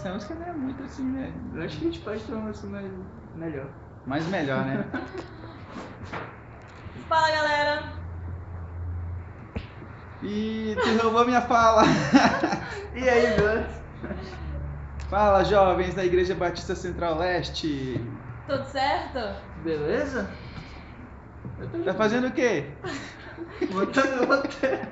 Essa música não é muito assim, né? Eu acho que a gente pode ter uma música mais, melhor. Mas melhor, né? Fala galera! E tu roubou minha fala. E aí, Gus? Fala, jovens da Igreja Batista Central Leste. Tudo certo? Beleza? Tá fazendo o quê? botando roteiro.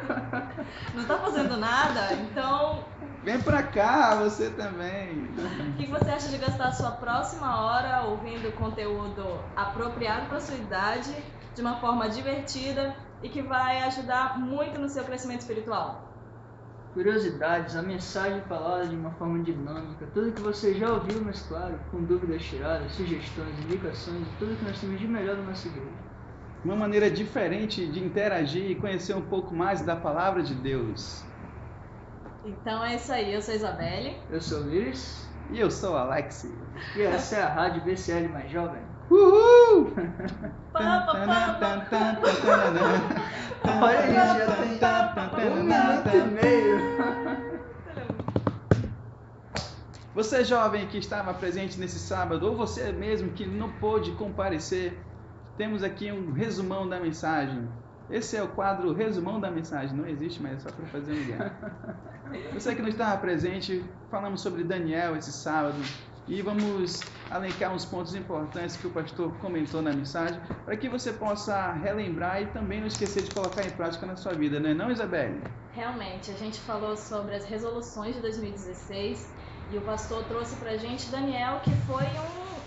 Não tá fazendo nada? Então, Vem pra cá, você também. o que você acha de gastar a sua próxima hora ouvindo conteúdo apropriado para sua idade, de uma forma divertida e que vai ajudar muito no seu crescimento espiritual? Curiosidades, a mensagem falada de uma forma dinâmica, tudo que você já ouviu, mas claro, com dúvidas tiradas, sugestões, indicações, tudo que nós temos de melhor na nossa igreja. Uma maneira diferente de interagir e conhecer um pouco mais da palavra de Deus. Então é isso aí, eu sou a Isabelle. Eu sou o Liris E eu sou o Alex. e essa é a Rádio BCL Mais Jovem. Uhul! Olha, a gente já tem um minuto e meio. Você jovem que estava presente nesse sábado, ou você mesmo que não pôde comparecer, temos aqui um resumão da mensagem. Esse é o quadro resumão da mensagem. Não existe, mas é só para fazer um ideia. Você que não estava presente, falamos sobre Daniel esse sábado e vamos alencar uns pontos importantes que o pastor comentou na mensagem para que você possa relembrar e também não esquecer de colocar em prática na sua vida, não é não, Isabelle? Realmente, a gente falou sobre as resoluções de 2016 e o pastor trouxe pra gente Daniel, que foi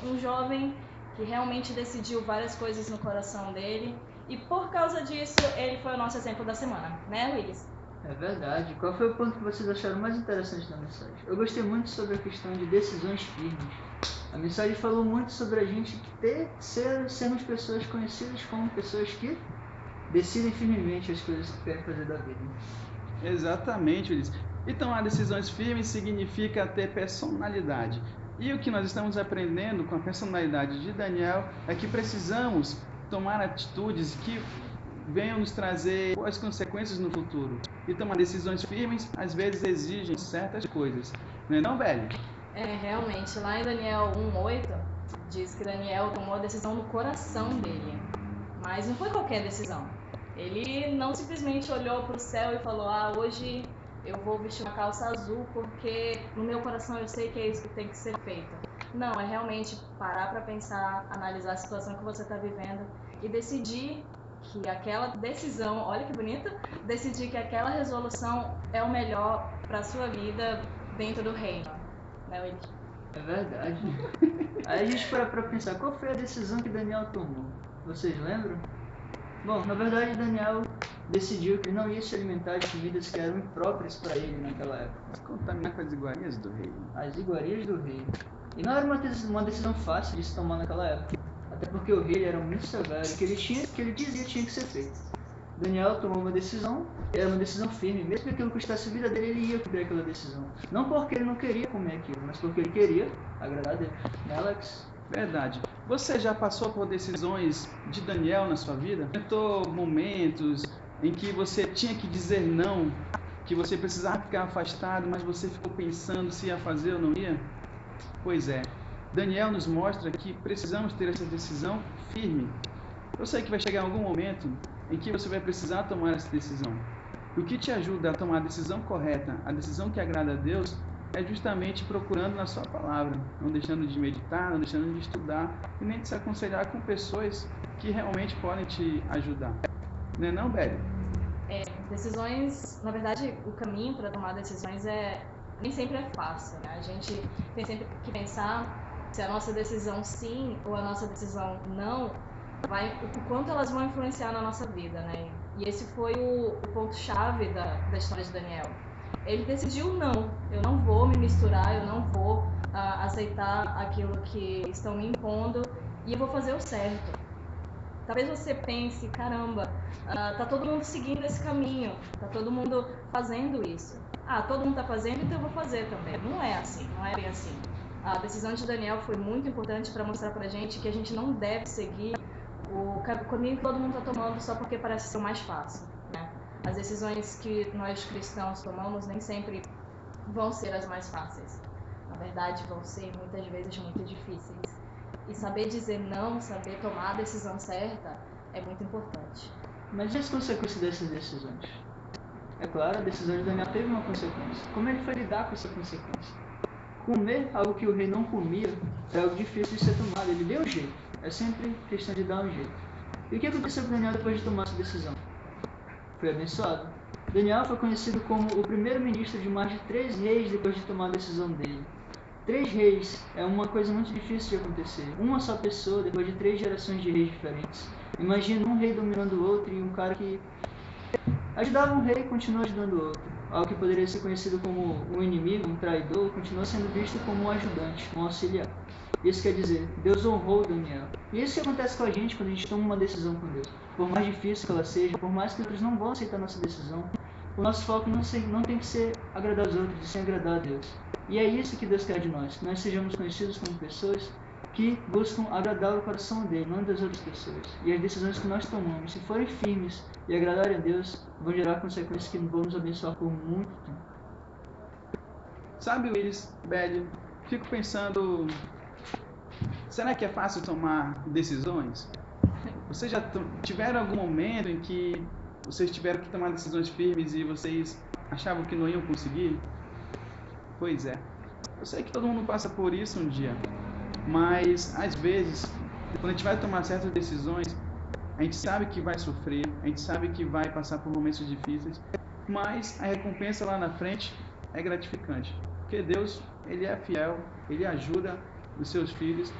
um, um jovem que realmente decidiu várias coisas no coração dele e por causa disso ele foi o nosso exemplo da semana, né, Willis? É verdade. Qual foi o ponto que vocês acharam mais interessante na mensagem? Eu gostei muito sobre a questão de decisões firmes. A mensagem falou muito sobre a gente ter, ser, sermos pessoas conhecidas como pessoas que decidem firmemente as coisas que querem fazer da vida. Exatamente, Ulisses. E tomar decisões firmes significa ter personalidade. E o que nós estamos aprendendo com a personalidade de Daniel é que precisamos tomar atitudes que venham nos trazer boas consequências no futuro. E tomar decisões firmes às vezes exigem certas coisas. Não é não, velho? É, realmente, lá em Daniel 1:8 diz que Daniel tomou a decisão no coração dele. Mas não foi qualquer decisão. Ele não simplesmente olhou para o céu e falou: "Ah, hoje eu vou vestir uma calça azul porque no meu coração eu sei que é isso que tem que ser feito". Não, é realmente parar para pensar, analisar a situação que você está vivendo e decidir que aquela decisão, olha que bonito, decidir que aquela resolução é o melhor para sua vida dentro do reino. Né, Willis? É verdade. Aí a gente para pra pensar, qual foi a decisão que Daniel tomou? Vocês lembram? Bom, na verdade Daniel decidiu que não ia se alimentar de comidas que eram impróprias para ele naquela época. Contaminar com as iguarias do rei. As iguarias do rei. E não era uma decisão, uma decisão fácil de se tomar naquela época. Até porque o rei era muito severo, que ele tinha, que ele dizia que tinha que ser feito. Daniel tomou uma decisão, era uma decisão firme, mesmo que aquilo custasse a vida dele, ele ia cumprir aquela decisão. Não porque ele não queria comer aquilo, mas porque ele queria agradar a Deus. Né, Alex? Verdade. Você já passou por decisões de Daniel na sua vida? Tentou momentos em que você tinha que dizer não, que você precisava ficar afastado, mas você ficou pensando se ia fazer ou não ia? Pois é. Daniel nos mostra que precisamos ter essa decisão firme. Eu sei que vai chegar algum momento em que você vai precisar tomar essa decisão. E o que te ajuda a tomar a decisão correta, a decisão que agrada a Deus, é justamente procurando na sua palavra, não deixando de meditar, não deixando de estudar e nem de se aconselhar com pessoas que realmente podem te ajudar. Não é não, Bélia? É, decisões, na verdade, o caminho para tomar decisões é nem sempre é fácil. Né? A gente tem sempre que pensar se a nossa decisão sim ou a nossa decisão não vai o quanto elas vão influenciar na nossa vida, né? E esse foi o, o ponto chave da, da história de Daniel. Ele decidiu não, eu não vou me misturar, eu não vou ah, aceitar aquilo que estão me impondo e eu vou fazer o certo. Talvez você pense, caramba, ah, tá todo mundo seguindo esse caminho, tá todo mundo fazendo isso. Ah, todo mundo tá fazendo, então eu vou fazer também. Não é assim, não é bem assim. A decisão de Daniel foi muito importante para mostrar pra gente que a gente não deve seguir o caminho que todo mundo está tomando só porque parece ser o mais fácil. Né? As decisões que nós cristãos tomamos nem sempre vão ser as mais fáceis. Na verdade, vão ser muitas vezes muito difíceis. E saber dizer não, saber tomar a decisão certa é muito importante. Mas e as consequências dessas decisões? É claro, a decisão de Daniel teve uma consequência. Como ele foi lidar com essa consequência? Comer algo que o rei não comia é algo difícil de ser tomado. Ele deu um jeito. É sempre questão de dar um jeito. E o que aconteceu com Daniel depois de tomar essa decisão? Foi abençoado. Daniel foi conhecido como o primeiro ministro de mais de três reis depois de tomar a decisão dele. Três reis é uma coisa muito difícil de acontecer. Uma só pessoa depois de três gerações de reis diferentes. Imagina um rei dominando o outro e um cara que ajudava um rei e continua ajudando o outro. Algo que poderia ser conhecido como um inimigo, um traidor, continua sendo visto como um ajudante, um auxiliar. Isso quer dizer, Deus honrou Daniel. E isso que acontece com a gente quando a gente toma uma decisão com Deus. Por mais difícil que ela seja, por mais que outros não vão aceitar nossa decisão, o nosso foco não, não tem que ser agradar os outros, e sim agradar a Deus. E é isso que Deus quer de nós, que nós sejamos conhecidos como pessoas que buscam agradar o coração dele, não das outras pessoas. E as decisões que nós tomamos, se forem firmes e agradarem a Deus, vão gerar consequências que vão nos abençoar por muito tempo. Sabe, Willis, velho, fico pensando, será que é fácil tomar decisões? Vocês já tiveram algum momento em que vocês tiveram que tomar decisões firmes e vocês achavam que não iam conseguir? Pois é. Eu sei que todo mundo passa por isso um dia. Mas às vezes, quando a gente vai tomar certas decisões, a gente sabe que vai sofrer, a gente sabe que vai passar por momentos difíceis, mas a recompensa lá na frente é gratificante. Porque Deus, ele é fiel, ele ajuda os seus filhos.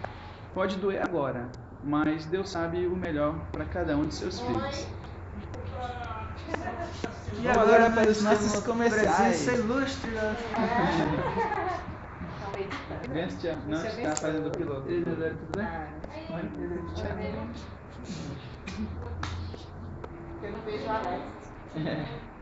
Pode doer agora, mas Deus sabe o melhor para cada um de seus filhos. E agora para os nossos comerciais. ilustre. Vence, não está fazendo o piloto. Tudo bem? Eu não vejo a Alex. É.